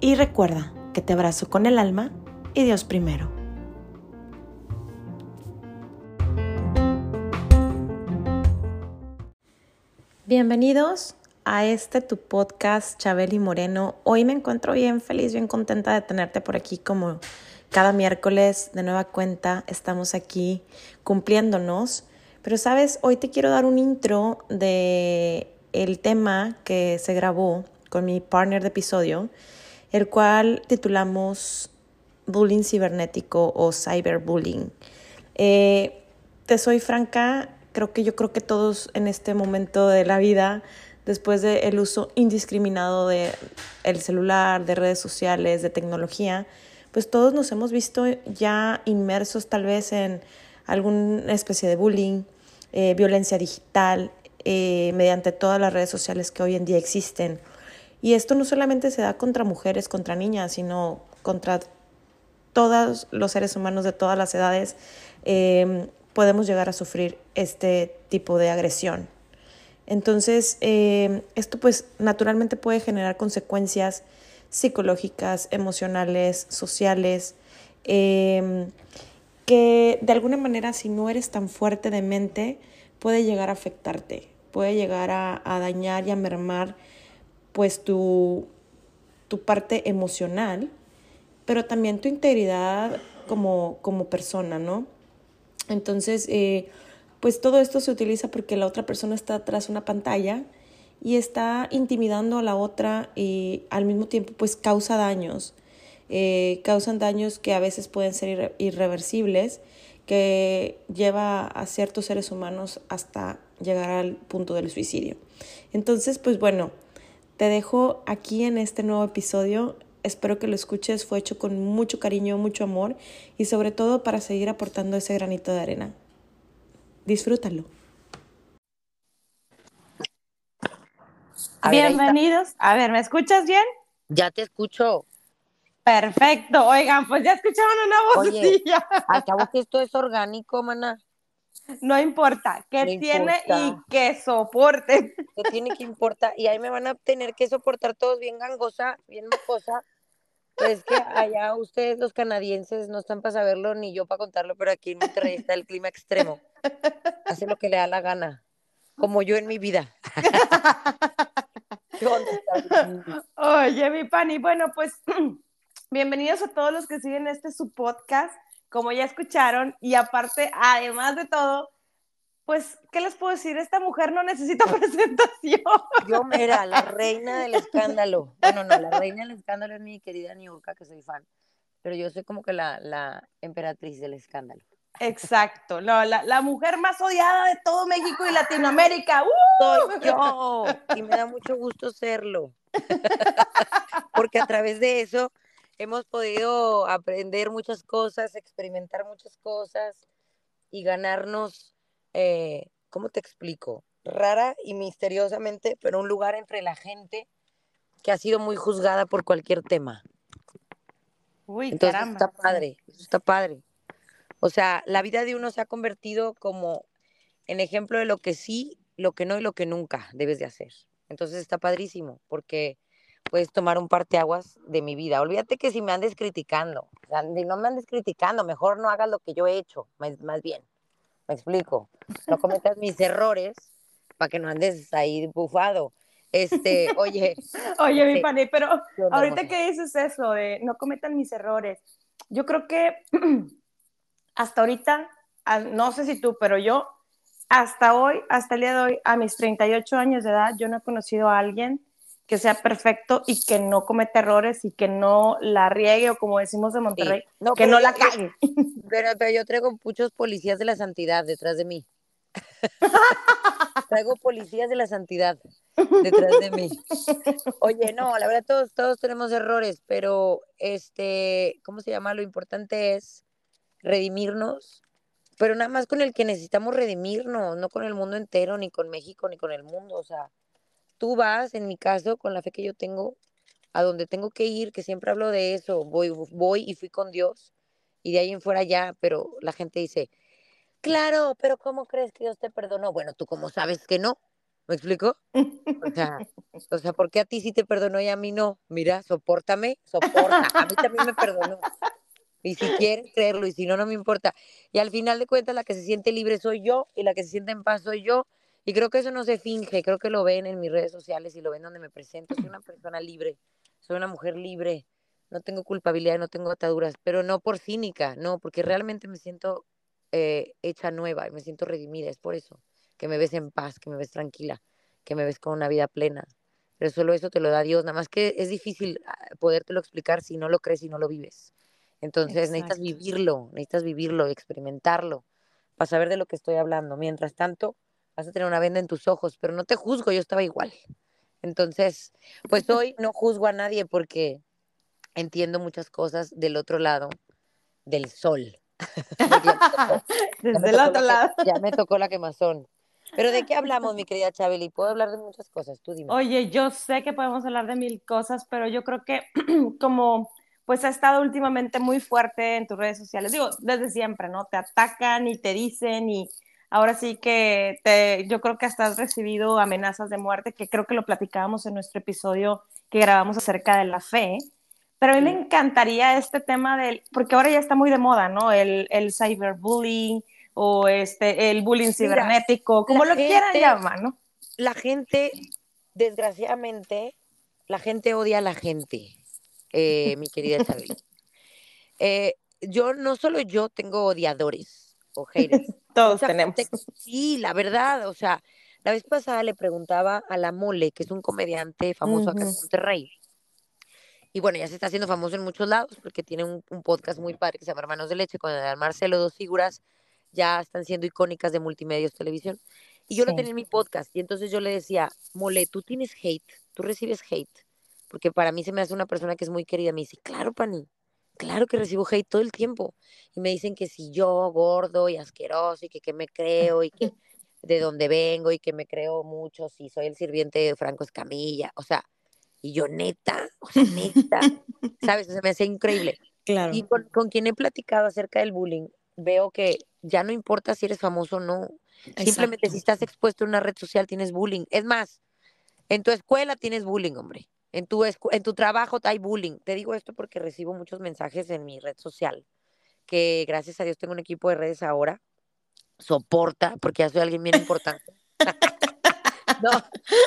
y recuerda que te abrazo con el alma y Dios primero. Bienvenidos a este tu podcast Chabeli Moreno. Hoy me encuentro bien feliz, bien contenta de tenerte por aquí como cada miércoles de nueva cuenta. Estamos aquí cumpliéndonos. Pero sabes, hoy te quiero dar un intro de el tema que se grabó con mi partner de episodio, el cual titulamos Bullying cibernético o cyberbullying. Eh, te soy franca, creo que yo creo que todos en este momento de la vida, después del uso indiscriminado de el celular, de redes sociales, de tecnología, pues todos nos hemos visto ya inmersos tal vez en alguna especie de bullying, eh, violencia digital, eh, mediante todas las redes sociales que hoy en día existen. Y esto no solamente se da contra mujeres, contra niñas, sino contra todos los seres humanos de todas las edades. Eh, podemos llegar a sufrir este tipo de agresión. Entonces, eh, esto pues naturalmente puede generar consecuencias psicológicas, emocionales, sociales, em, que de alguna manera si no eres tan fuerte de mente, puede llegar a afectarte, puede llegar a, dañar y a mermar pues tu, tu parte emocional, pero también tu integridad como, como persona, ¿no? Entonces, eh, pues todo esto se utiliza porque la otra persona está tras una pantalla y está intimidando a la otra y al mismo tiempo pues causa daños. Eh, causan daños que a veces pueden ser irreversibles, que lleva a ciertos seres humanos hasta llegar al punto del suicidio. Entonces, pues bueno, te dejo aquí en este nuevo episodio Espero que lo escuches, fue hecho con mucho cariño, mucho amor y sobre todo para seguir aportando ese granito de arena. Disfrútalo. Bienvenidos. A ver, ¿me escuchas bien? Ya te escucho. Perfecto. Oigan, pues ya escucharon una vocecilla. acabo que esto es orgánico, mana. No importa, que tiene y que soporte. Que tiene que importar. Y ahí me van a tener que soportar todos bien gangosa, bien mocosa. Es que allá ustedes, los canadienses, no están para saberlo ni yo para contarlo, pero aquí en Monterrey está el clima extremo. Hace lo que le da la gana, como yo en mi vida. Oye, mi pani, bueno, pues bienvenidos a todos los que siguen este su podcast, como ya escucharon, y aparte, además de todo, pues, ¿qué les puedo decir? Esta mujer no necesita presentación. Yo, mira, la reina del escándalo. Bueno, no, la reina del escándalo es mi querida Niurka, que soy fan. Pero yo soy como que la, la emperatriz del escándalo. Exacto, la, la, mujer más odiada de todo México y Latinoamérica. ¡Uh! Soy yo, y me da mucho gusto serlo. Porque a través de eso hemos podido aprender muchas cosas, experimentar muchas cosas y ganarnos eh, ¿cómo te explico? Rara y misteriosamente, pero un lugar entre la gente que ha sido muy juzgada por cualquier tema. Uy, Entonces, caramba. Está padre, está padre. O sea, la vida de uno se ha convertido como en ejemplo de lo que sí, lo que no y lo que nunca debes de hacer. Entonces está padrísimo porque puedes tomar un parteaguas de mi vida. Olvídate que si me andes criticando, o sea, no me andes criticando, mejor no hagas lo que yo he hecho, más bien. Me explico. No cometas mis errores para que no andes ahí bufado. Este, oye. Oye, mi este, pani, pero ahorita que dices eso de no cometan mis errores, yo creo que hasta ahorita, no sé si tú, pero yo, hasta hoy, hasta el día de hoy, a mis 38 años de edad, yo no he conocido a alguien que sea perfecto y que no cometa errores y que no la riegue o como decimos de Monterrey, que no la cague. Pero, pero, yo traigo muchos policías de la santidad detrás de mí. traigo policías de la santidad. detrás de mí. Oye, no, la verdad todos, todos tenemos errores, pero este, ¿cómo se llama? Lo importante es redimirnos, pero nada más con el que necesitamos redimirnos, no con el mundo entero, ni con México, ni con el mundo. O sea, tú vas, en mi caso, con la fe que yo tengo, a donde tengo que ir, que siempre hablo de eso, voy, voy y fui con Dios, y de ahí en fuera ya, pero la gente dice, claro, pero ¿cómo crees que Dios te perdonó? Bueno, tú cómo sabes que no, ¿me explico? O sea, o sea, ¿por qué a ti sí te perdonó y a mí no? Mira, soportame, soporta, a mí también me perdonó. Y si quieres creerlo, y si no, no me importa. Y al final de cuentas, la que se siente libre soy yo, y la que se siente en paz soy yo. Y creo que eso no se finge, creo que lo ven en mis redes sociales y lo ven donde me presento. Soy una persona libre, soy una mujer libre, no tengo culpabilidad, no tengo ataduras, pero no por cínica, no, porque realmente me siento eh, hecha nueva me siento redimida, es por eso, que me ves en paz, que me ves tranquila, que me ves con una vida plena. Pero solo eso te lo da Dios, nada más que es difícil ah, podértelo explicar si no lo crees y no lo vives. Entonces necesitas vivirlo, necesitas vivirlo, experimentarlo, para saber de lo que estoy hablando. Mientras tanto, vas a tener una venda en tus ojos, pero no te juzgo, yo estaba igual. Entonces, pues hoy no juzgo a nadie porque entiendo muchas cosas del otro lado del sol. Desde el otro lado. ya me tocó la quemazón. Pero ¿de qué hablamos, mi querida Chabeli? Puedo hablar de muchas cosas, tú dime. Oye, yo sé que podemos hablar de mil cosas, pero yo creo que como pues ha estado últimamente muy fuerte en tus redes sociales, digo, desde siempre, ¿no? Te atacan y te dicen y ahora sí que te, yo creo que hasta has recibido amenazas de muerte, que creo que lo platicábamos en nuestro episodio que grabamos acerca de la fe. Pero a mí me encantaría este tema del, porque ahora ya está muy de moda, ¿no? El, el cyberbullying o este, el bullying cibernético, como lo quieran llamar, ¿no? La gente, desgraciadamente, la gente odia a la gente, eh, mi querida Isabel. Eh, yo, no solo yo tengo odiadores o haters. Todos tenemos. sí, la verdad, o sea, la vez pasada le preguntaba a La Mole, que es un comediante famoso acá en Monterrey. Y bueno, ya se está haciendo famoso en muchos lados porque tiene un, podcast muy padre que se llama Hermanos de Leche con el Marcelo, dos figuras ya están siendo icónicas de multimedios televisión. Y yo lo tenía en mi podcast y entonces yo le decía, Mole, tú tienes hate, tú recibes hate, porque para mí se me hace una persona que es muy querida. Me dice, claro, Pani, claro que recibo hate todo el tiempo. Y me dicen que si yo, gordo y asqueroso, y que, que me creo, y que de dónde vengo, y que me creo mucho, si soy el sirviente de Franco Escamilla. O sea, y yo, neta, o sea, neta, ¿sabes? se me hace increíble. Claro. Y con, con, quien he platicado acerca del bullying, veo que ya no importa si eres famoso o no. Simplemente si estás expuesto en una red social tienes bullying. Es más, en tu escuela tienes bullying, hombre. En tu, en tu trabajo hay bullying. Te digo esto porque recibo muchos mensajes en mi red social, que gracias a Dios tengo un equipo de redes ahora. Soporta, porque ya soy alguien bien importante. No,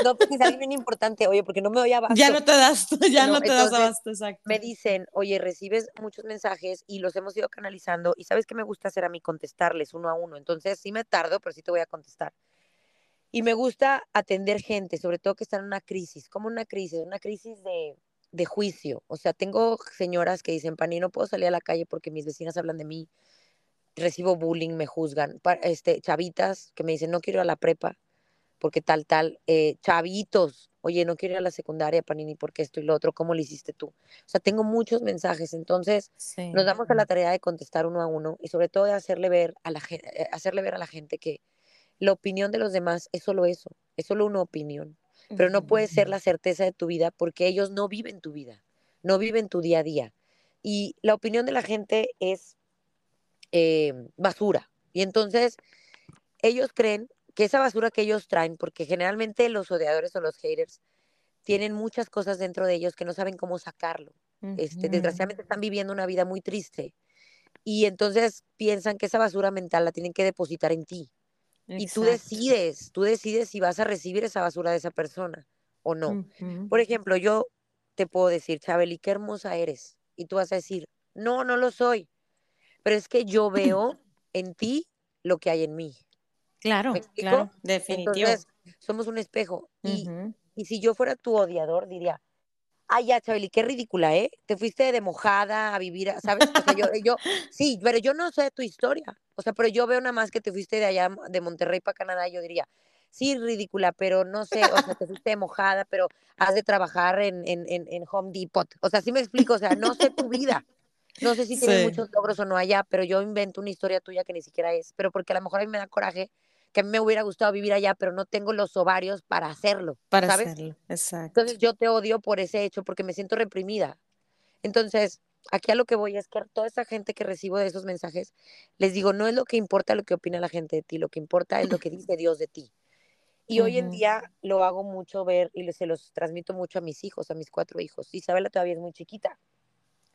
no, porque es alguien bien importante, oye, porque no me doy abasto. Ya no te das, ya no, te das abasto, exacto. Me dicen, oye, recibes muchos mensajes y los hemos ido canalizando y sabes qué me gusta hacer a mí contestarles uno a uno. Entonces sí me tardo, pero sí te voy a contestar. Y me gusta atender gente, sobre todo que está en una crisis, como una crisis, una crisis de, de juicio. O sea, tengo señoras que dicen, Pani, no puedo salir a la calle porque mis vecinas hablan de mí, recibo bullying, me juzgan. Este, chavitas que me dicen, no quiero ir a la prepa porque tal, tal, eh, chavitos, oye, no quiero ir a la secundaria, Panini, porque esto y lo otro, ¿cómo lo hiciste tú? O sea, tengo muchos mensajes, entonces nos damos a la tarea de contestar uno a uno y sobre todo de hacerle ver a la eh, hacerle ver a la gente que la opinión de los demás es solo eso, es solo una opinión, pero no puede ser la certeza de tu vida porque ellos no viven tu vida, no viven tu día a día. Y la opinión de la gente es eh, basura. Y entonces ellos creen que esa basura que ellos traen, porque generalmente los odiadores o los haters tienen muchas cosas dentro de ellos que no saben cómo sacarlo. este, desgraciadamente están viviendo una vida muy triste y entonces piensan que esa basura mental la tienen que depositar en ti. Y tú decides, tú decides si vas a recibir esa basura de esa persona o no. Por ejemplo, yo te puedo decir, Chabeli, qué hermosa eres. Y tú vas a decir, no, no lo soy. Pero es que yo veo en ti lo que hay en mí. Claro, claro, definitivo. Entonces, somos un espejo. Y, y si yo fuera tu odiador, diría, ay, ya, Chabeli, qué ridícula, ¿eh? Te fuiste de mojada a vivir, ¿sabes? O sea, yo, yo, sí, pero yo no sé tu historia. O sea, pero yo veo nada más que te fuiste de allá, de Monterrey para Canadá, yo diría, sí, ridícula, pero no sé, o sea, te fuiste mojada, pero has de trabajar en, en, en, Home Depot. O sea, sí me explico, o sea, no sé tu vida. No sé si tienes muchos logros o no allá, pero yo invento una historia tuya que ni siquiera es, pero porque a lo mejor a mí me da coraje que a mí me hubiera gustado vivir allá, pero no tengo los ovarios para hacerlo. Para ¿sabes? hacerlo, exacto. Entonces yo te odio por ese hecho, porque me siento reprimida. Entonces, aquí a lo que voy es que a toda esa gente que recibo de esos mensajes, les digo, no es lo que importa lo que opina la gente de ti, lo que importa es lo que dice Dios de ti. Y hoy en día lo hago mucho ver y se los transmito mucho a mis hijos, a mis cuatro hijos. Isabela todavía es muy chiquita.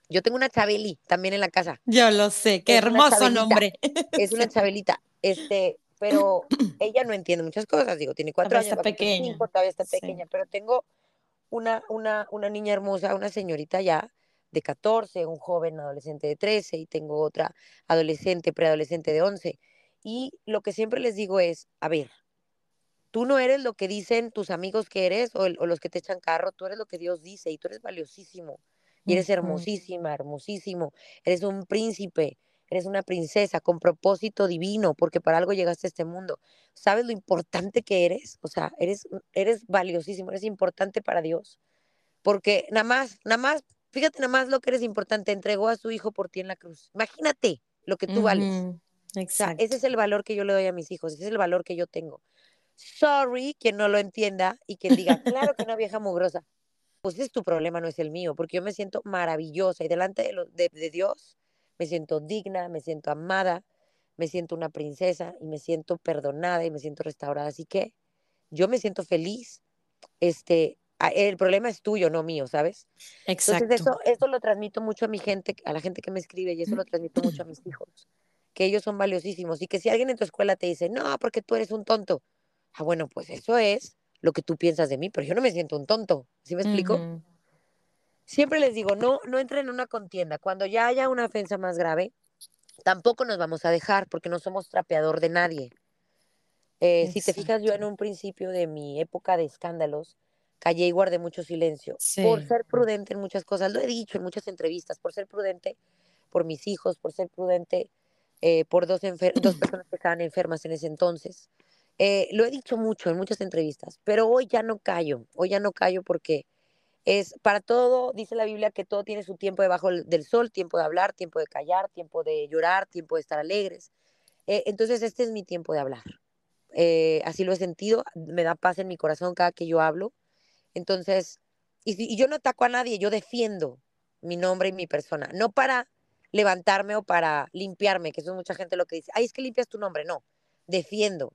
Yo tengo una Chabeli también en la casa. Yo lo sé, qué hermoso nombre. Es una Chabelita. Este, pero ella no entiende muchas cosas. Digo, tiene cuatro años, está pequeña. todavía está pequeña, pero tengo una, una, una niña hermosa, una señorita ya de 14, un joven adolescente de 13 y tengo otra adolescente, preadolescente de 11. Y lo que siempre les digo es, a ver, tú no eres lo que dicen tus amigos que eres o, los que te echan carro, tú eres lo que Dios dice y tú eres valiosísimo y eres hermosísima, hermosísimo, eres un príncipe, eres una princesa con propósito divino, porque para algo llegaste a este mundo. ¿Sabes lo importante que eres? O sea, eres, eres valiosísimo, eres importante para Dios. Porque nada más, nada más, fíjate nada más lo que eres importante, entregó a su hijo por ti en la cruz. Imagínate lo que tú vales. Exacto. ese es el valor que yo le doy a mis hijos, ese es el valor que yo tengo. Sorry quien no lo entienda y quien diga, claro que una vieja mugrosa. Pues ese es tu problema, no es el mío, porque yo me siento maravillosa y delante de, de, Dios me siento digna, me siento amada, me siento una princesa y me siento perdonada y me siento restaurada. Así que yo me siento feliz. Este, el problema es tuyo, no mío, ¿sabes? Exacto. Entonces eso, eso lo transmito mucho a mi gente, a la gente que me escribe y eso lo transmito mucho a mis hijos, que ellos son valiosísimos y que si alguien en tu escuela te dice, no, porque tú eres un tonto, ah, bueno, pues eso es lo que tú piensas de mí, pero yo no me siento un tonto, ¿sí me explico? Siempre les digo, no, no entren en una contienda. Cuando ya haya una ofensa más grave, tampoco nos vamos a dejar porque no somos trapeador de nadie. Eh, si te fijas, yo en un principio de mi época de escándalos, callé y guardé mucho silencio por ser prudente en muchas cosas. Lo he dicho en muchas entrevistas, por ser prudente por mis hijos, por ser prudente eh, por dos, dos personas que estaban enfermas en ese entonces. Eh, lo he dicho mucho en muchas entrevistas, pero hoy ya no callo, hoy ya no callo porque es para todo, dice la Biblia que todo tiene su tiempo debajo del sol, tiempo de hablar, tiempo de callar, tiempo de llorar, tiempo de estar alegres. Eh, entonces este es mi tiempo de hablar. Eh, así lo he sentido, me da paz en mi corazón cada que yo hablo. Entonces, y, y yo no ataco a nadie, yo defiendo mi nombre y mi persona, no para levantarme o para limpiarme, que eso es mucha gente lo que dice, ay, es que limpias tu nombre, no, defiendo,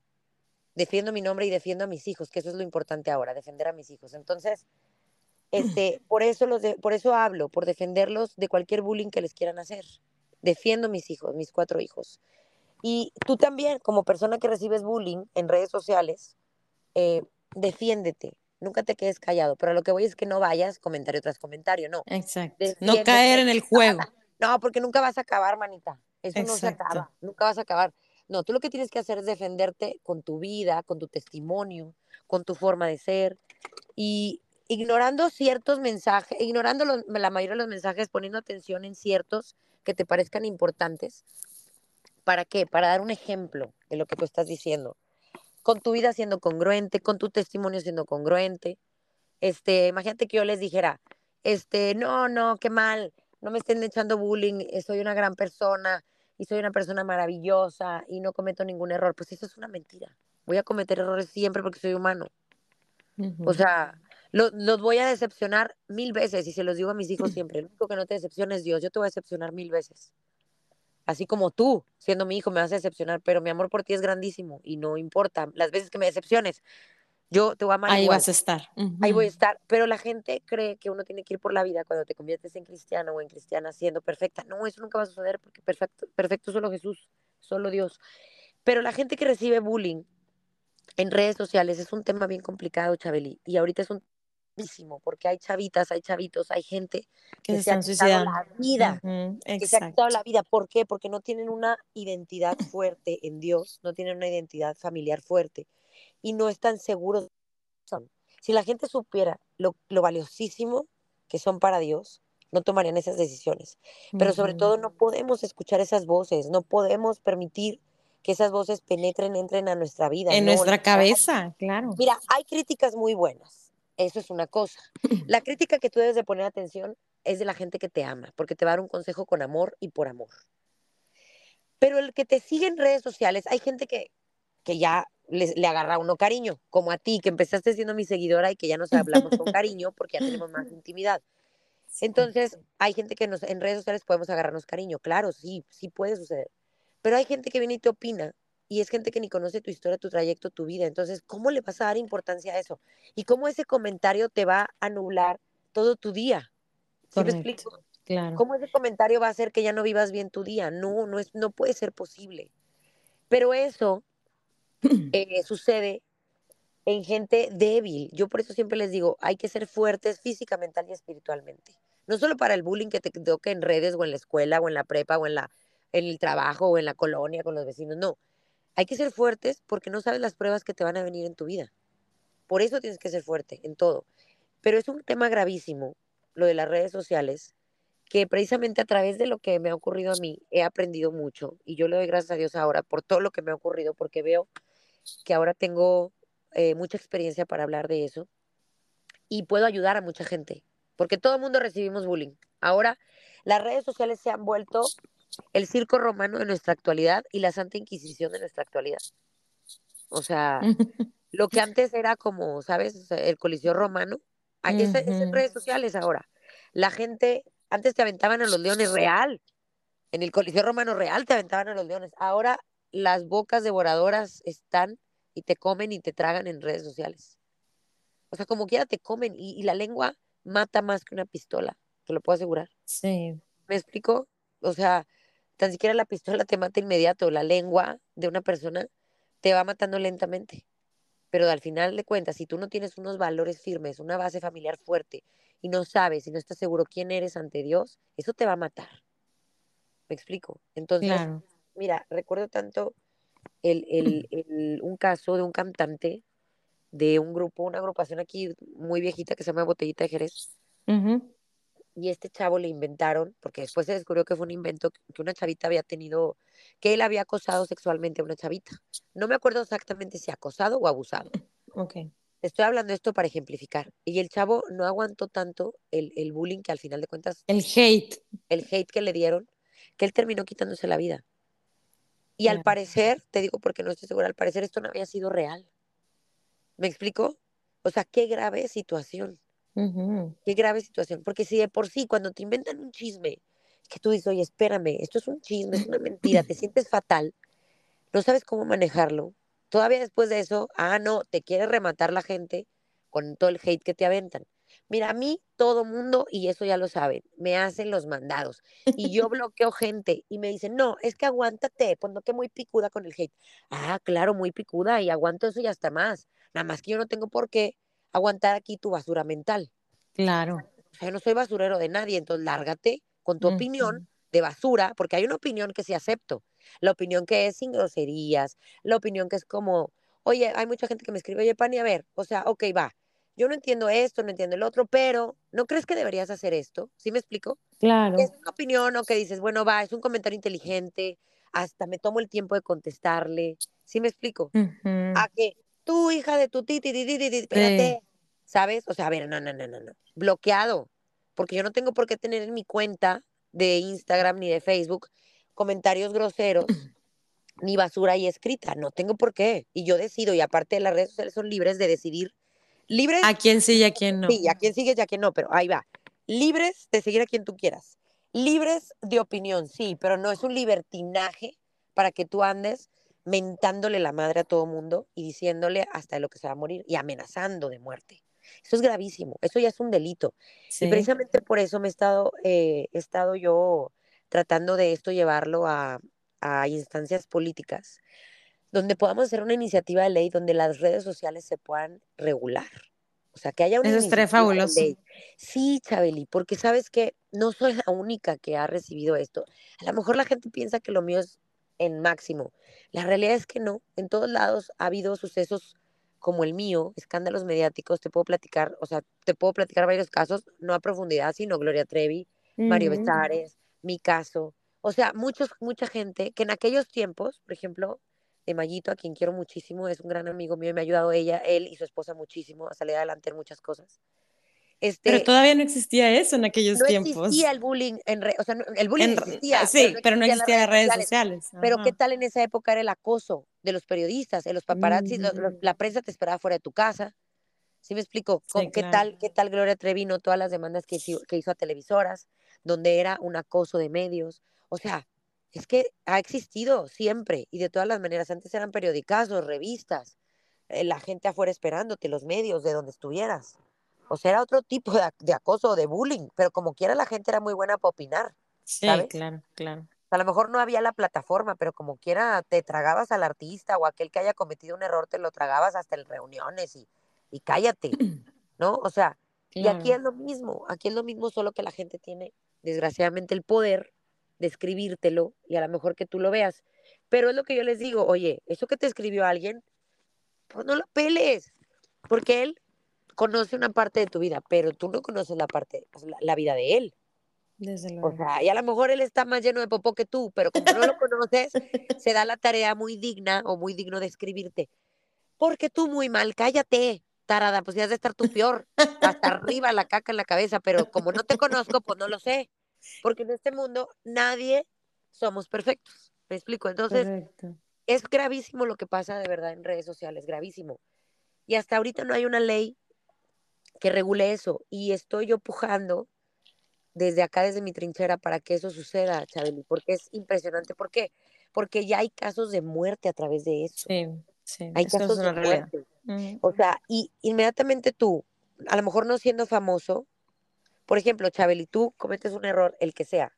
defiendo mi nombre y defiendo a mis hijos, que eso es lo importante ahora, defender a mis hijos. Entonces, este, por, eso los por eso hablo, por defenderlos de cualquier bullying que les quieran hacer. Defiendo mis hijos, mis cuatro hijos. Y tú también, como persona que recibes bullying en redes sociales, eh, defiéndete, nunca te quedes callado. Pero lo que voy es que no vayas comentario tras comentario, no. Exacto. no caer en el juego. No, porque nunca vas a acabar, manita. Eso no se acaba, nunca vas a acabar. No, tú lo que tienes que hacer es defenderte con tu vida, con tu testimonio, con tu forma de ser y ignorando ciertos mensajes, ignorando la mayoría de los mensajes, poniendo atención en ciertos que te parezcan importantes. ¿Para qué? Para dar un ejemplo de lo que tú estás diciendo. Con tu vida siendo congruente, con tu testimonio siendo congruente. Este, imagínate que yo les dijera, este, no, no, qué mal, no me estén echando bullying, soy una gran persona, y soy una persona maravillosa y no cometo ningún error. Pues eso es una mentira. Voy a cometer errores siempre porque soy humano. O sea, los voy a decepcionar mil veces y se los digo a mis hijos siempre. Lo único que no te decepciona es Dios. Yo te voy a decepcionar mil veces. Así como tú, siendo mi hijo, me vas a decepcionar, pero mi amor por ti es grandísimo y no importa las veces que me decepciones yo te voy a amar. Ahí vas a estar. Ahí voy a estar. Pero la gente cree que uno tiene que ir por la vida cuando te conviertes en cristiano o en cristiana siendo perfecta. No, eso nunca va a suceder porque perfecto, perfecto solo Jesús, solo Dios. Pero la gente que recibe bullying en redes sociales es un tema bien complicado, Chabeli. Y ahorita es un porque hay chavitas, hay chavitos, hay gente que, se ha quitado la vida, que se ha quitado la vida. ¿Por qué? Porque no tienen una identidad fuerte en Dios, no tienen una identidad familiar fuerte y no están seguros. Si la gente supiera lo, valiosísimo que son para Dios, no tomarían esas decisiones. Pero sobre todo no podemos escuchar esas voces, no podemos permitir que esas voces penetren, entren a nuestra vida. En no nuestra cabeza, claro. Mira, hay críticas muy buenas. Eso es una cosa. La crítica que tú debes de poner atención es de la gente que te ama, porque te va a dar un consejo con amor y por amor. Pero el que te sigue en redes sociales, hay gente que, que ya le, le agarra a uno cariño, como a ti, que empezaste siendo mi seguidora y que ya nos hablamos con cariño porque ya tenemos más intimidad. Entonces, hay gente que nos, en redes sociales podemos agarrarnos cariño. Claro, sí, sí puede suceder. Pero hay gente que viene y te opina y es gente que ni conoce tu historia, tu trayecto, tu vida. Entonces, ¿cómo le vas a dar importancia a eso? Y cómo ese comentario te va a anular todo tu día. ¿Sí me explico? Claro. ¿Cómo ese comentario va a hacer que ya no vivas bien tu día? No, no, es, no puede ser posible. Pero eso eh, sucede en gente débil. Yo por eso siempre les digo, hay que ser fuertes física, mental y espiritualmente. No solo para el bullying que te toque en redes o en la escuela o en la prepa o en, la, en el trabajo o en la colonia con los vecinos. No, hay que ser fuertes porque no sabes las pruebas que te van a venir en tu vida. Por eso tienes que ser fuerte en todo. Pero es un tema gravísimo, lo de las redes sociales, que precisamente a través de lo que me ha ocurrido a mí he aprendido mucho y yo le doy gracias a Dios ahora por todo lo que me ha ocurrido porque veo que ahora tengo eh, mucha experiencia para hablar de eso y puedo ayudar a mucha gente porque todo el mundo recibimos bullying. Ahora las redes sociales se han vuelto el circo romano de nuestra actualidad y la Santa Inquisición de nuestra actualidad. O sea, lo que antes era como, ¿sabes? El Coliseo romano, ah, es, es en redes sociales ahora. La gente, antes te aventaban a los leones real, en el Coliseo romano real te aventaban a los leones. Ahora las bocas devoradoras están y te comen y te tragan en redes sociales. O sea, como quiera te comen y, y la lengua mata más que una pistola, te lo puedo asegurar. Sí. ¿Me explico? O sea, tan siquiera la pistola te mata inmediato, la lengua de una persona te va matando lentamente. Pero al final de cuentas, si tú no tienes unos valores firmes, una base familiar fuerte y no sabes y no estás seguro quién eres ante Dios, eso te va a matar. ¿Me explico? Entonces, Claro. mira, recuerdo tanto el, el- el- un caso de un cantante de un grupo, una agrupación aquí muy viejita que se llama Botellita de Jerez. Ujú. Y este chavo le inventaron, porque después se descubrió que fue un invento, que una chavita había tenido, que él había acosado sexualmente a una chavita. No me acuerdo exactamente si acosado o abusado. Ok. Estoy hablando de esto para ejemplificar. Y el chavo no aguantó tanto el, el bullying que al final de cuentas, El hate. el hate que le dieron, que él terminó quitándose la vida. Y al parecer, te digo porque no estoy segura, al parecer esto no había sido real. ¿Me explico? O sea, qué grave situación. Qué grave situación. Porque si de por sí, cuando te inventan un chisme, que tú dices, oye, espérame, esto es un chisme, es una mentira, te sientes fatal, no sabes cómo manejarlo. Todavía después de eso, ah, no, te quiere rematar la gente con todo el hate que te aventan. Mira, a mí todo mundo, y eso ya lo saben, me hacen los mandados. Y yo bloqueo gente y me dicen, no, es que aguántate, pues no que muy picuda con el hate. Ah, claro, muy picuda y aguanto eso y hasta más. Nada más que yo no tengo por qué aguantar aquí tu basura mental. Claro. O sea, yo no soy basurero de nadie, entonces lárgate con tu opinión de basura, porque hay una opinión que sí acepto. La opinión que es sin groserías, la opinión que es como, oye, hay mucha gente que me escribe, oye, Pani, a ver, o sea, ok, va, yo no entiendo esto, no entiendo el otro, pero ¿no crees que deberías hacer esto? ¿Sí me explico? Claro. Es una opinión o que dices, bueno, va, es un comentario inteligente, hasta me tomo el tiempo de contestarle, ¿sí me explico? A que tú, hija de tu titi, ti, ti, ti, ti, espérate, ¿sabes? O sea, a ver, no, no, no, no, no, bloqueado, porque yo no tengo por qué tener en mi cuenta de Instagram ni de Facebook comentarios groseros ni basura ahí escrita, no tengo por qué, y yo decido, y aparte las redes sociales son libres de decidir, libres, A quién sí y a quién no. sí, a quién sigues y a quién no, pero ahí va, libres de seguir a quien tú quieras, libres de opinión, sí, pero no es un libertinaje para que tú andes mentándole la madre a todo mundo y diciéndole hasta de lo que se va a morir y amenazando de muerte. Eso es gravísimo, eso ya es un delito. Sí. Y precisamente por eso me he estado, eh, he estado yo tratando de esto llevarlo a, a instancias políticas, donde podamos hacer una iniciativa de ley donde las redes sociales se puedan regular. O sea, que haya una Eso estaría fabuloso. Sí, Chabeli, porque sabes que no soy la única que ha recibido esto. A lo mejor la gente piensa que lo mío es en máximo. La realidad es que no. En todos lados ha habido sucesos como el mío, escándalos mediáticos. Te puedo platicar, o sea, te puedo platicar varios casos, no a profundidad, sino Gloria Trevi, Mario. Besares, mi caso. O sea, muchos, mucha gente que en aquellos tiempos, por ejemplo, de Mayito, a quien quiero muchísimo, es un gran amigo mío y me ha ayudado ella, él y su esposa muchísimo a salir adelante en muchas cosas. Este, pero todavía no existía eso en aquellos tiempos. No existía el bullying, en o sea, el bullying existía. Sí, pero no las redes sociales. Pero qué tal en esa época era el acoso de los periodistas, de los paparazzi, la prensa te esperaba fuera de tu casa. ¿Sí me explico? ¿Qué, tal, ¿Qué tal Gloria Trevi no todas las demandas que hizo, que hizo a televisoras, donde era un acoso de medios? O sea, es que ha existido siempre y de todas las maneras. Antes eran periodicazos, revistas, eh, la gente afuera esperándote, los medios, de donde estuvieras. O sea, era otro tipo de, de acoso, de bullying, pero como quiera la gente era muy buena para opinar. Sí, claro, claro. A lo mejor no había la plataforma, pero como quiera te tragabas al artista o aquel que haya cometido un error, te lo tragabas hasta en reuniones y, y cállate, ¿no? O sea, y aquí es lo mismo, aquí es lo mismo, solo que la gente tiene, desgraciadamente, el poder de escribírtelo y a lo mejor que tú lo veas. Pero es lo que yo les digo, oye, eso que te escribió alguien, pues no lo peles, porque él conoce una parte de tu vida, pero tú no conoces la parte, pues, la, vida de él. Desde luego. O sea, y a lo mejor él está más lleno de popó que tú, pero como no lo conoces, se da la tarea muy digna o muy digno de escribirte. Porque tú muy mal, cállate, tarada, pues ya has de estar tú peor, hasta arriba la caca en la cabeza, pero como no te conozco, pues no lo sé. Porque en este mundo nadie somos perfectos. ¿Me explico? Entonces, es gravísimo lo que pasa de verdad en redes sociales, gravísimo. Y hasta ahorita no hay una ley que regule eso. Y estoy yo pujando desde acá, desde mi trinchera, para que eso suceda, Chabeli, porque es impresionante. ¿Por qué? Porque ya hay casos de muerte a través de eso. Sí, sí. Hay casos de muerte. O sea, y inmediatamente tú, a lo mejor no siendo famoso, por ejemplo, Chabeli, tú cometes un error, el que sea.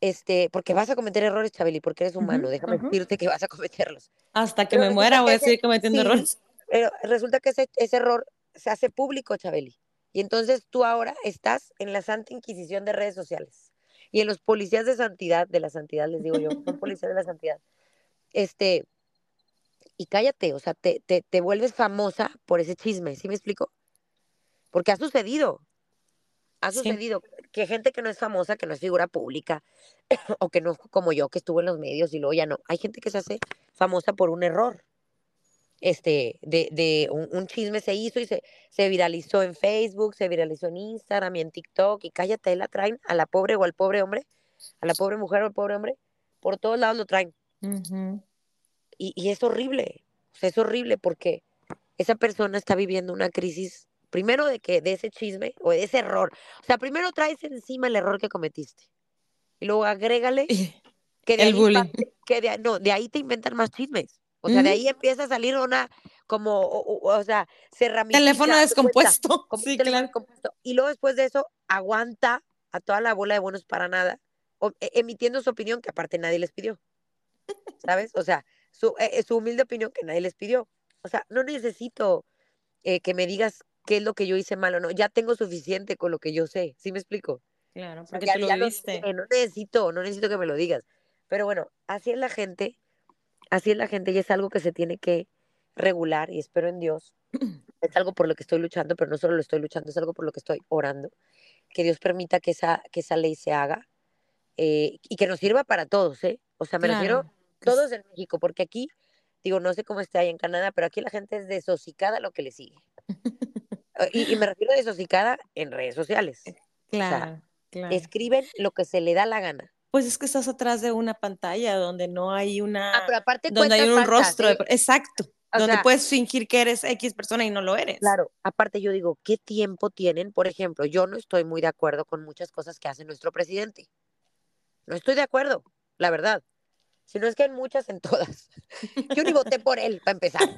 Este, porque vas a cometer errores, Chabeli, porque eres humano. Déjame decirte que vas a cometerlos. Hasta que me muera voy a seguir cometiendo errores. Pero resulta que ese, ese error se hace público, Chabeli. Y entonces tú ahora estás en la santa inquisición de redes sociales. Y en los policías de santidad, de la santidad les digo yo, son policías de la santidad. Este, y cállate, o sea, te, te, te vuelves famosa por ese chisme, ¿sí me explico? Porque ha sucedido. Ha sucedido que gente que no es famosa, que no es figura pública, o que no como yo, que estuvo en los medios y luego ya no. Hay gente que se hace famosa por un error. Este, de, de un, chisme se hizo y se, se viralizó en Facebook, se viralizó en Instagram y en TikTok. Y cállate, la traen a la pobre o al pobre hombre, a la pobre mujer o al pobre hombre, por todos lados lo traen. y, y es horrible. O sea, es horrible porque esa persona está viviendo una crisis Primero de que de ese chisme o de ese error. O sea, primero traes encima el error que cometiste. Y luego agrégale que de el bullying. que de, no, de ahí te inventan más chismes. O sea, de ahí empieza a salir una como, o, sea, se ramifica. Teléfono descompuesto. sí, claro. descompuesto. Y luego después de eso, aguanta a toda la bola de buenos para nada, e, emitiendo su opinión que aparte nadie les pidió. ¿Sabes? O sea, su, e, e, su humilde opinión que nadie les pidió. O sea, no necesito eh, que me digas qué es lo que yo hice mal o no. Ya tengo suficiente con lo que yo sé. ¿Sí me explico? Claro, porque tú lo viste. no necesito, no necesito que me lo digas. Pero bueno, así es la gente, así es la gente y es algo que se tiene que regular y espero en Dios. Es algo por lo que estoy luchando, pero no solo lo estoy luchando, es algo por lo que estoy orando. Que Dios permita que esa, que esa ley se haga eh, y que nos sirva para todos, ¿eh? O sea, me refiero todos en México, porque aquí, digo, no sé cómo está ahí en Canadá, pero aquí la gente es desosicada lo que le sigue. Y, me refiero a desosicada en redes sociales. Claro, claro. Escriben lo que se le da la gana. Pues es que estás atrás de una pantalla donde no hay una. Ah, pero aparte donde hay un rostro. Exacto. donde puedes fingir que eres X persona y no lo eres. Claro, aparte yo digo, ¿qué tiempo tienen? Por ejemplo, yo no estoy muy de acuerdo con muchas cosas que hace nuestro presidente. No estoy de acuerdo, la verdad. Si no es que en muchas, en todas. Yo ni voté por él, para empezar.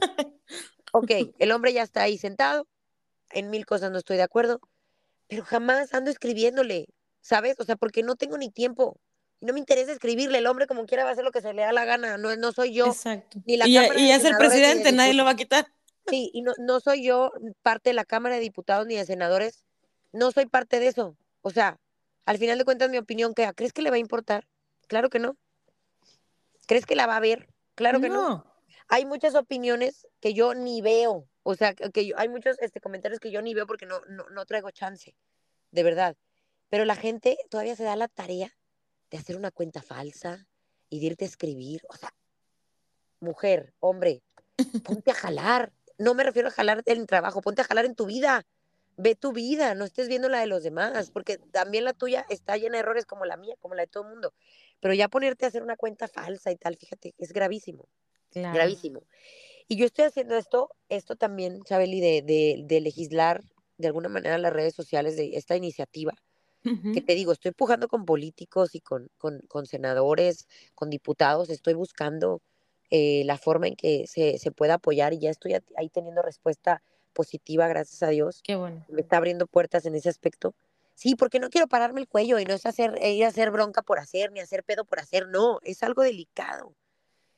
Ok, el hombre ya está ahí sentado, en mil cosas no estoy de acuerdo, pero jamás ando escribiéndole, ¿sabes? O sea, porque no tengo ni tiempo. No me interesa escribirle, el hombre como quiera va a hacer lo que se le da la gana, no, no soy yo. Exacto. Ni la y, y es el presidente, nadie lo va a quitar. Sí, y no, no soy yo parte de la Cámara de Diputados ni de senadores, no soy parte de eso. O sea, al final de cuentas mi opinión, ¿qué? ¿crees que le va a importar? Claro que no. ¿Crees que la va a ver? Claro que no. Hay muchas opiniones que yo ni veo. O sea, que yo, hay muchos este, comentarios que yo ni veo porque no, no, no traigo chance, de verdad. Pero la gente todavía se da la tarea de hacer una cuenta falsa y de irte a escribir. O sea, mujer, hombre, ponte a jalar. No me refiero a jalar en el trabajo, ponte a jalar en tu vida. Ve tu vida, no estés viendo la de los demás, porque también la tuya está llena de errores como la mía, como la de todo el mundo. Pero ya ponerte a hacer una cuenta falsa y tal, fíjate, es gravísimo. Gravísimo. Y yo estoy haciendo esto, esto también, Chabeli, de, de, de legislar de alguna manera las redes sociales de esta iniciativa que te digo, estoy pujando con políticos y con, con, con senadores, con diputados, estoy buscando eh, la forma en que se, se, pueda apoyar y ya estoy ahí teniendo respuesta positiva, gracias a Dios. Qué bueno. Me está abriendo puertas en ese aspecto. Sí, porque no quiero pararme el cuello y no es hacer, ir a hacer bronca por hacer, ni hacer pedo por hacer, no, es algo delicado.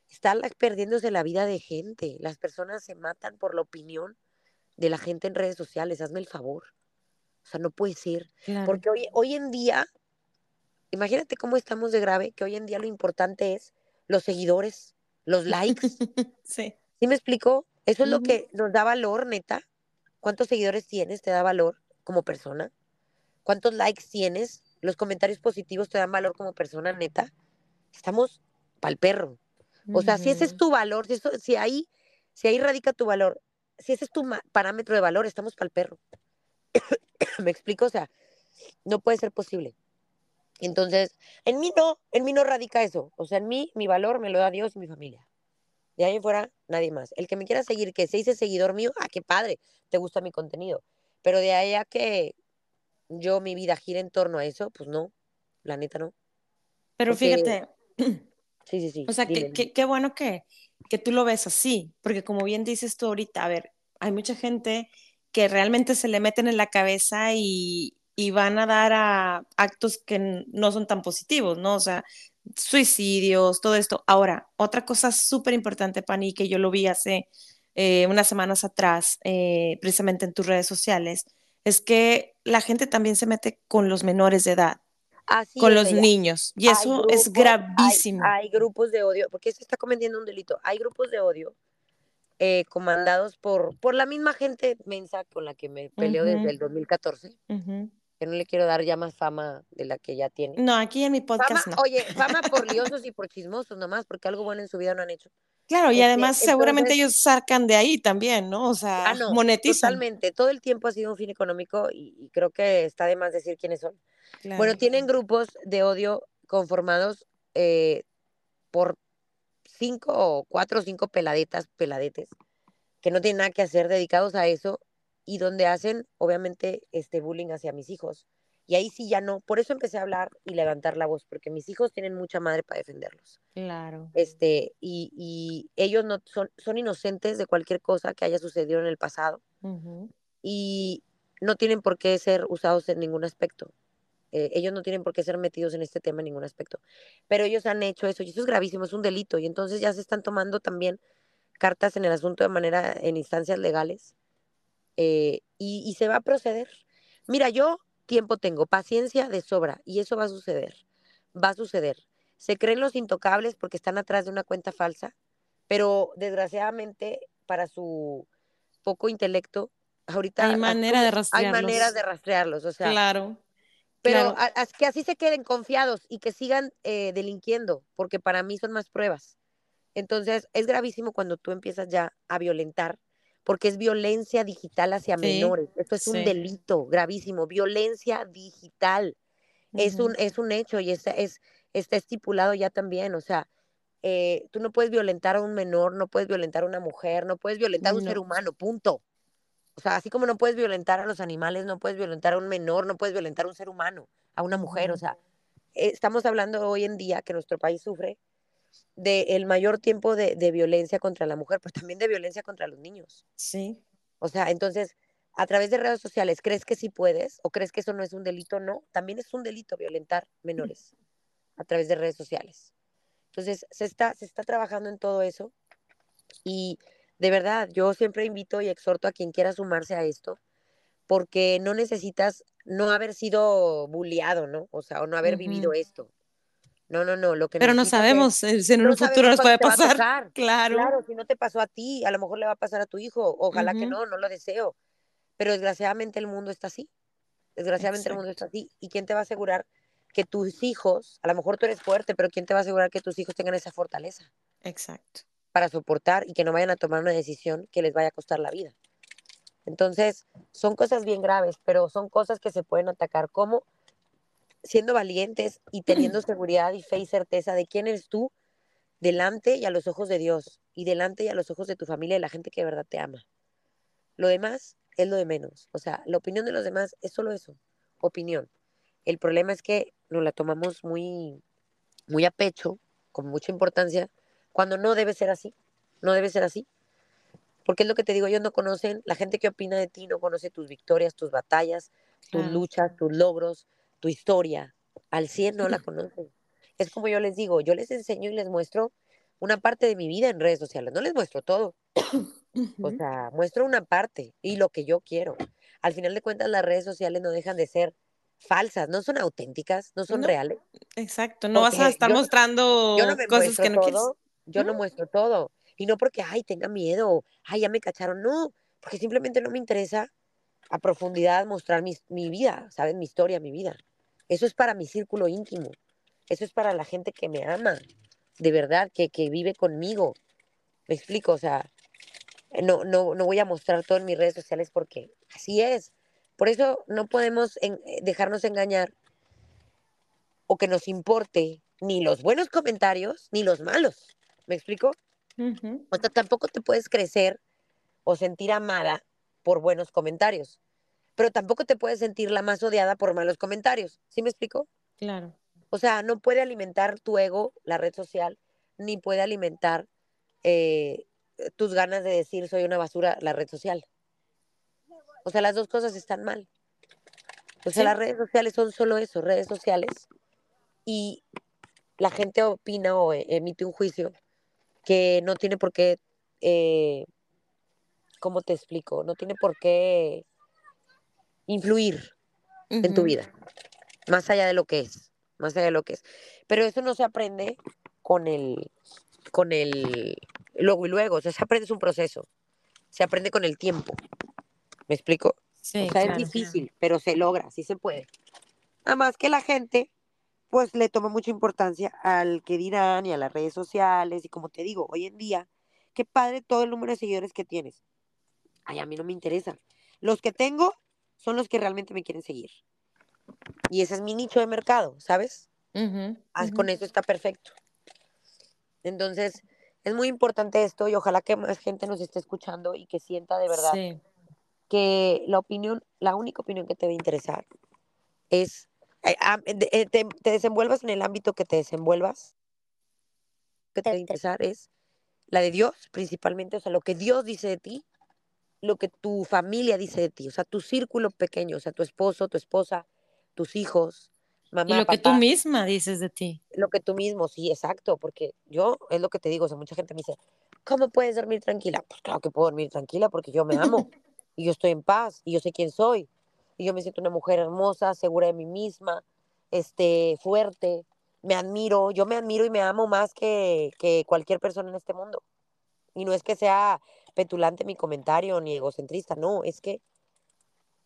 Está perdiéndose la vida de gente. Las personas se matan por la opinión de la gente en redes sociales, hazme el favor. O sea, no puede ser. Porque hoy, hoy en día, imagínate cómo estamos de grave, que hoy en día lo importante es los seguidores, los likes. sí. ¿Sí me explico? Eso es lo que nos da valor, neta. ¿Cuántos seguidores tienes? Te da valor como persona. ¿Cuántos likes tienes? Los comentarios positivos te dan valor como persona, neta. Estamos pa'l perro. O sea, si ese es tu valor, si, eso, si, ahí, si ahí radica tu valor, si ese es tu parámetro de valor, estamos pa'l perro. ¿Me explico? O sea, no puede ser posible. Entonces, en mí no, en mí no radica eso. O sea, en mí mi valor me lo da Dios y mi familia. De ahí en fuera, nadie más. El que me quiera seguir, que se dice seguidor mío, ah, qué padre, te gusta mi contenido. Pero de ahí a que yo mi vida gire en torno a eso, pues no, la neta no. Pero fíjate. Sí, sí, sí. O sea, qué bueno que, que tú lo ves así, porque como bien dices tú ahorita, a ver, hay mucha gente que realmente se le meten en la cabeza y, van a dar a actos que no son tan positivos, ¿no? O sea, suicidios, todo esto. Ahora, otra cosa súper importante, Pani, que yo lo vi hace eh, unas semanas atrás, eh, precisamente en tus redes sociales, es que la gente también se mete con los menores de edad. con los niños. Y eso es gravísimo. Hay, grupos de odio, porque se está cometiendo un delito. Hay grupos de odio eh, comandados por, por la misma gente mensa con la que me peleo desde el 2014. Que no le quiero dar ya más fama de la que ya tiene. No, aquí en mi podcast no. Oye, fama por liosos y por chismosos nomás, porque algo bueno en su vida no han hecho. Claro, y este, además seguramente ellos sacan de ahí también, ¿no? O sea, ah, monetizan. Totalmente, todo el tiempo ha sido un fin económico y, creo que está de más decir quiénes son. Bueno, tienen grupos de odio conformados eh, por cinco o cuatro o cinco peladitas, peladetes, que no tienen nada que hacer dedicados a eso y donde hacen, obviamente, este bullying hacia mis hijos. Y ahí sí ya no, por eso empecé a hablar y levantar la voz, porque mis hijos tienen mucha madre para defenderlos. Claro. Este, y, y ellos no son, son inocentes de cualquier cosa que haya sucedido en el pasado. Y no tienen por qué ser usados en ningún aspecto. Eh, ellos no tienen por qué ser metidos en este tema en ningún aspecto. Pero ellos han hecho eso y eso es gravísimo, es un delito. Y entonces ya se están tomando también cartas en el asunto de manera en instancias legales eh, y, se va a proceder. Mira, yo tiempo tengo, paciencia de sobra y eso va a suceder. Va a suceder. Se creen los intocables porque están atrás de una cuenta falsa, pero desgraciadamente para su poco intelecto, ahorita hay manera de rastrearlos. Hay maneras de rastrearlos, o sea, claro. Pero que así se queden confiados y que sigan eh, delinquiendo, porque para mí son más pruebas. Entonces, es gravísimo cuando tú empiezas ya a violentar, porque es violencia digital hacia menores. Esto es un delito gravísimo, violencia digital. es, un, es un hecho y es, es, está estipulado ya también. O sea, eh, tú no puedes violentar a un menor, no puedes violentar a una mujer, no puedes violentar a un ser humano, punto. O sea, así como no puedes violentar a los animales, no puedes violentar a un menor, no puedes violentar a un ser humano, a una mujer. O sea, eh, estamos hablando hoy en día que nuestro país sufre del mayor tiempo de, violencia contra la mujer, pero también de violencia contra los niños. Sí. O sea, entonces, a través de redes sociales, ¿crees que sí puedes? ¿O crees que eso no es un delito? No, también es un delito violentar menores a través de redes sociales. Entonces, se está, se está trabajando en todo eso y de verdad, yo siempre invito y exhorto a quien quiera sumarse a esto, porque no necesitas no haber sido bulliado, ¿no? O sea, o no haber vivido esto. No, no, no. Lo que Pero no sabemos si en un futuro nos puede pasar. Claro. Claro, si no te pasó a ti, a lo mejor le va a pasar a tu hijo. Ojalá que no, no lo deseo. Pero desgraciadamente el mundo está así. Desgraciadamente el mundo está así. ¿Y quién te va a asegurar que tus hijos, a lo mejor tú eres fuerte, pero quién te va a asegurar que tus hijos tengan esa fortaleza? Exacto para soportar y que no vayan a tomar una decisión que les vaya a costar la vida. Entonces, son cosas bien graves, pero son cosas que se pueden atacar como siendo valientes y teniendo seguridad y fe y certeza de quién eres tú delante y a los ojos de Dios y delante y a los ojos de tu familia y la gente que de verdad te ama. Lo demás es lo de menos. O sea, la opinión de los demás es solo eso, opinión. El problema es que nos la tomamos muy, muy a pecho, con mucha importancia, cuando no debe ser así. No debe ser así. Porque es lo que te digo, ellos no conocen, la gente que opina de ti no conoce tus victorias, tus batallas, tus luchas, tus logros, tu historia. Al 100 no la conocen. Es como yo les digo, yo les enseño y les muestro una parte de mi vida en redes sociales, no les muestro todo. O sea, muestro una parte y lo que yo quiero. Al final de cuentas, las redes sociales no dejan de ser falsas, no son auténticas, no son reales. Exacto, no vas a estar mostrando cosas que no quieres. Yo no muestro todo. Y no porque, ay, tenga miedo, ay, ya me cacharon, no, porque simplemente no me interesa a profundidad mostrar mi, mi vida, ¿sabes? Mi historia, mi vida. Eso es para mi círculo íntimo. Eso es para la gente que me ama, de verdad, que, que vive conmigo. Me explico, o sea, no, no, no voy a mostrar todo en mis redes sociales porque así es. Por eso no podemos eh, dejarnos engañar o que nos importe ni los buenos comentarios ni los malos. ¿Me explico? O sea, tampoco te puedes crecer o sentir amada por buenos comentarios, pero tampoco te puedes sentir la más odiada por malos comentarios. ¿Sí me explico? Claro. O sea, no puede alimentar tu ego, la red social, ni puede alimentar eh, tus ganas de decir soy una basura, la red social. O sea, las dos cosas están mal. O sea, las redes sociales son solo eso, redes sociales. Y la gente opina o e, emite un juicio que no tiene por qué, eh, ¿cómo te explico? No tiene por qué influir en tu vida, más allá de lo que es, más allá de lo que es. Pero eso no se aprende con el, con el, luego y luego, o sea, se aprende es un proceso, se aprende con el tiempo. ¿Me explico? Sí, o sea, es difícil, pero se logra, sí se puede. Nada más que la gente pues le toma mucha importancia al que dirán y a las redes sociales y como te digo, hoy en día, qué padre todo el número de seguidores que tienes. Ay, a mí no me interesa. Los que tengo son los que realmente me quieren seguir. Y ese es mi nicho de mercado, ¿sabes? Con eso está perfecto. Entonces, es muy importante esto y ojalá que más gente nos esté escuchando y que sienta de verdad que la opinión, la única opinión que te va a interesar es eh, eh, te, desenvuelvas en el ámbito que te desenvuelvas, que te va a interesar es la de Dios principalmente, o sea, lo que Dios dice de ti, lo que tu familia dice de ti, o sea, tu círculo pequeño, o sea, tu esposo, tu esposa, tus hijos, mamá. Y lo que tú misma dices de ti. Lo que tú mismo, sí, exacto, porque yo, es lo que te digo, o sea, mucha gente me dice, ¿cómo puedes dormir tranquila? Pues claro que puedo dormir tranquila porque yo me amo y yo estoy en paz y yo sé quién soy y yo me siento una mujer hermosa, segura de mí misma, este, fuerte, me admiro, yo me admiro y me amo más que, que cualquier persona en este mundo. Y no es que sea petulante mi comentario ni egocentrista, no, es que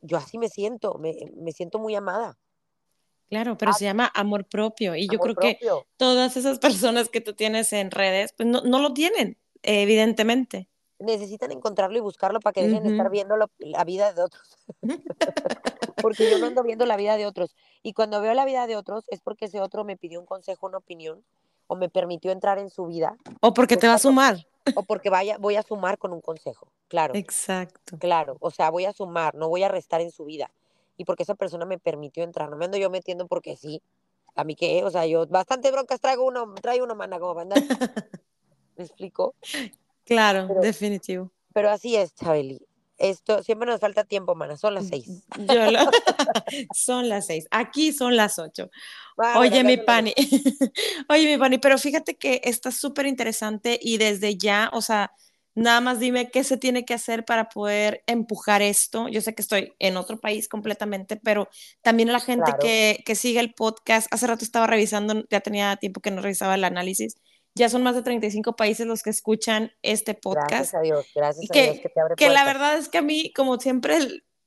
yo así me siento, me, me siento muy amada. Claro, pero se llama amor propio y yo creo que todas esas personas que tú tienes en redes, pues no, no lo tienen, evidentemente necesitan encontrarlo y buscarlo para que dejen de estar viendo la vida de otros. porque yo no ando viendo la vida de otros. Y cuando veo la vida de otros es porque ese otro me pidió un consejo, una opinión, o me permitió entrar en su vida. O porque te va a sumar. O porque vaya, voy a sumar con un consejo, claro. Exacto. Claro, o sea, voy a sumar, no voy a restar en su vida. Y porque esa persona me permitió entrar, no me ando yo metiendo porque sí. A mí qué, o sea, yo bastante broncas traigo uno, traigo uno, mana, como andar. ¿Me explico? Claro, definitivo. Pero así es, Chabeli. Esto, siempre nos falta tiempo, mana. Son las seis. Yo lo... son las seis. Aquí son las ocho. Oye, mi pani. Oye, mi pani, pero fíjate que está súper interesante y desde ya, o sea, nada más dime qué se tiene que hacer para poder empujar esto. Yo sé que estoy en otro país completamente, pero también a la gente que, que sigue el podcast. Hace rato estaba revisando, ya tenía tiempo que no revisaba el análisis ya son más de 35 países los que escuchan este podcast. Gracias a Dios, gracias que, a Dios que te abre Que la verdad es que a mí, como siempre,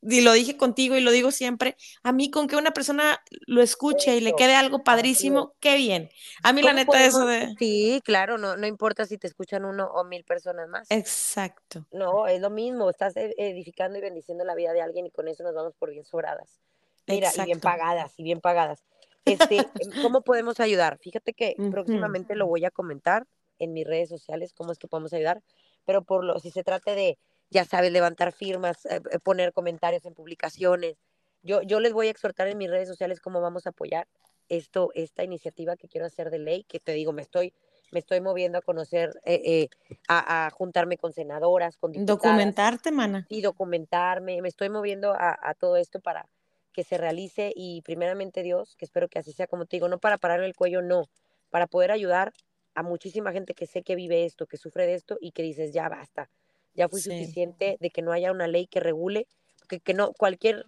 y lo dije contigo y lo digo siempre, a mí con que una persona lo escuche y le quede algo padrísimo, qué bien. A mí la neta eso de... Sí, claro, no, no importa si te escuchan uno o mil personas más. Exacto. No, es lo mismo, estás e, edificando y bendiciendo la vida de alguien y con eso nos vamos por bien sobradas. Mira, y bien pagadas, y bien pagadas. Este, em, ¿Cómo podemos ayudar? Fíjate que próximamente lo voy a comentar en mis redes sociales, cómo es que podemos ayudar, pero por lo, si se trate de ya sabes, levantar firmas, eh, eh, poner comentarios en publicaciones. Yo, yo les voy a exhortar en mis redes sociales cómo vamos a apoyar esto, esta iniciativa que quiero hacer de ley, que te digo, me estoy, me estoy moviendo a conocer, eh, a, juntarme con senadoras, con diputadas. Documentarte, mana. Y documentarme, me estoy moviendo a, a, todo esto para que se realice y primeramente Dios, que espero que así sea como te digo, no para parar el cuello, no, para poder ayudar a muchísima gente que sé que vive esto, que sufre de esto y que dices, ya basta, ya fue suficiente de que no haya una ley que regule, que, que no cualquier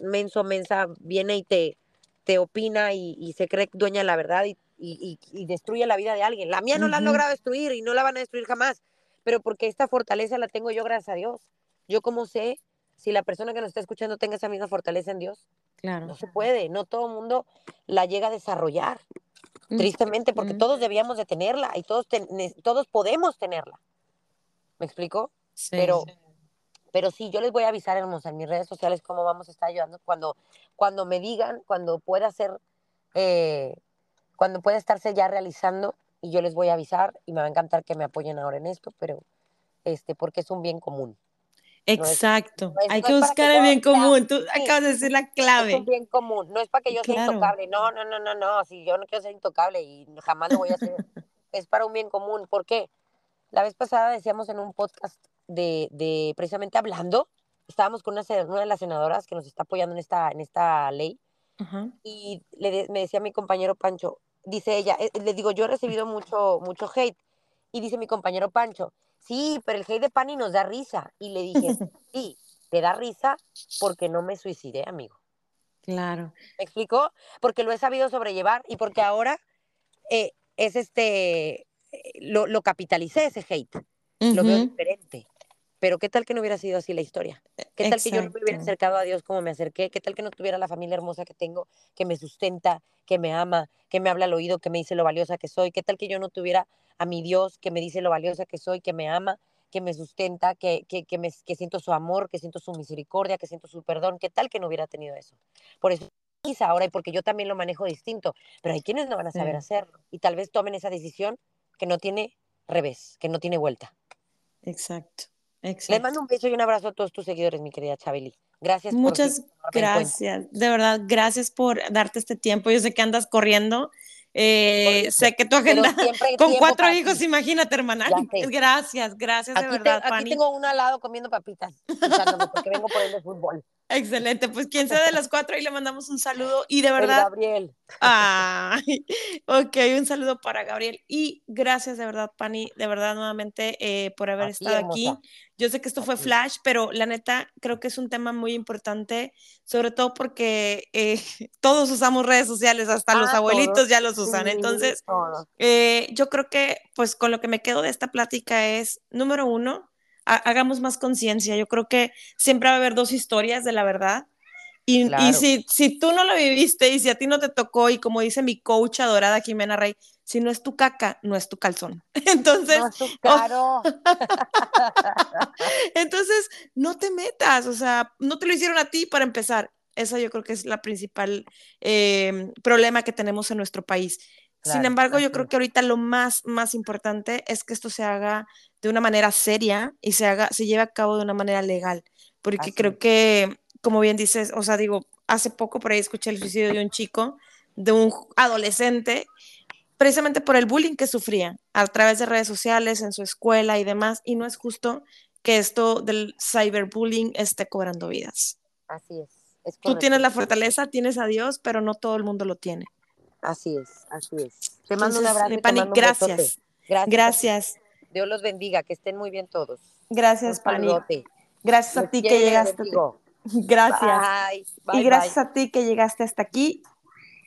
menso mensa viene y te, te opina y, se cree dueña de la verdad y, y, y, destruye la vida de alguien. La mía no la han logrado destruir y no la van a destruir jamás, pero porque esta fortaleza la tengo yo gracias a Dios. Yo como sé si la persona que nos está escuchando tenga esa misma fortaleza en Dios. Claro. No se puede, no todo el mundo la llega a desarrollar, tristemente, porque todos debíamos de tenerla y todos, todos podemos tenerla. ¿Me explico? Pero, pero sí, yo les voy a avisar en, en mis redes sociales cómo vamos a estar ayudando cuando, cuando me digan, cuando pueda ser, eh, cuando pueda estarse ya realizando y yo les voy a avisar y me va a encantar que me apoyen ahora en esto, pero este, porque es un bien común. Exacto, hay que buscar el bien común, tú acabas de decir la clave. Es un bien común, no es para que yo sea intocable, no, no, no, no, no, si yo no quiero ser intocable y jamás lo voy a hacer, es para un bien común, ¿por qué? La vez pasada decíamos en un podcast de, de precisamente hablando, estábamos con una, una, de las senadoras que nos está apoyando en esta, en esta ley, y le, me decía mi compañero Pancho, dice ella, eh, le digo, yo he recibido mucho, mucho hate, y dice mi compañero Pancho, sí, pero el hate de Pani nos da risa, y le dije, sí, te da risa porque no me suicidé, amigo. Claro. ¿Me explico? Porque lo he sabido sobrellevar y porque ahora eh, es este, eh, lo, lo capitalicé ese hate, lo veo diferente. Pero qué tal que no hubiera sido así la historia? ¿Qué tal que yo no me hubiera acercado a Dios como me acerqué? ¿Qué tal que no tuviera la familia hermosa que tengo, que me sustenta, que me ama, que me habla al oído, que me dice lo valiosa que soy? ¿Qué tal que yo no tuviera a mi Dios que me dice lo valiosa que soy, que me ama, que me sustenta, que, que, que, me, que siento su amor, que siento su misericordia, que siento su perdón? ¿Qué tal que no hubiera tenido eso? Por eso ahora y porque yo también lo manejo distinto, pero hay quienes no van a saber hacerlo y tal vez tomen esa decisión que no tiene revés, que no tiene vuelta. Exacto. Exacto. Les mando un beso y un abrazo a todos tus seguidores, mi querida Chabeli. Gracias. Muchas gracias. De verdad, gracias por darte este tiempo. Yo sé que andas corriendo. Eh, sé que tu agenda con cuatro hijos, imagínate, hermana. Gracias, gracias de verdad, Aquí tengo uno al lado comiendo papitas, porque vengo por el de fútbol. Excelente, pues quien sea de las cuatro, ahí le mandamos un saludo y de verdad. Gabriel. Ay, ok, un saludo para Gabriel y gracias de verdad, Pani, de verdad nuevamente eh, por haber estado aquí. Yo sé que esto fue flash, pero la neta creo que es un tema muy importante, sobre todo porque eh, todos usamos redes sociales, hasta los ah, abuelitos ya los usan. Entonces, eh, yo creo que pues con lo que me quedo de esta plática es, número uno, hagamos más conciencia. Yo creo que siempre va a haber dos historias de la verdad. Y, y si, si, tú no lo viviste y si a ti no te tocó, y como dice mi coach adorada Jimena Rey, si no es tu caca, no es tu calzón. Entonces, no entonces, no te metas, o sea, no te lo hicieron a ti para empezar. Esa yo creo que es la principal eh, problema que tenemos en nuestro país. Sin embargo, yo creo que ahorita lo más, más importante es que esto se haga de una manera seria y se haga, se lleve a cabo de una manera legal, porque creo que, como bien dices, o sea, digo, hace poco por ahí escuché el suicidio de un chico, de un adolescente, precisamente por el bullying que sufría a través de redes sociales, en su escuela y demás, y no es justo que esto del cyberbullying esté cobrando vidas. Así es. Tú tienes la fortaleza, tienes a Dios, pero no todo el mundo lo tiene. Así es, así es. Te mando un abrazo. Pani, gracias. gracias. Gracias. Dios los bendiga, que estén muy bien todos. Gracias, Pani. Gracias a ti que llegaste. Gracias. y gracias a ti que llegaste hasta aquí.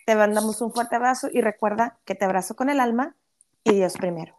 Te mandamos un fuerte abrazo y recuerda que te abrazo con el alma y Dios primero.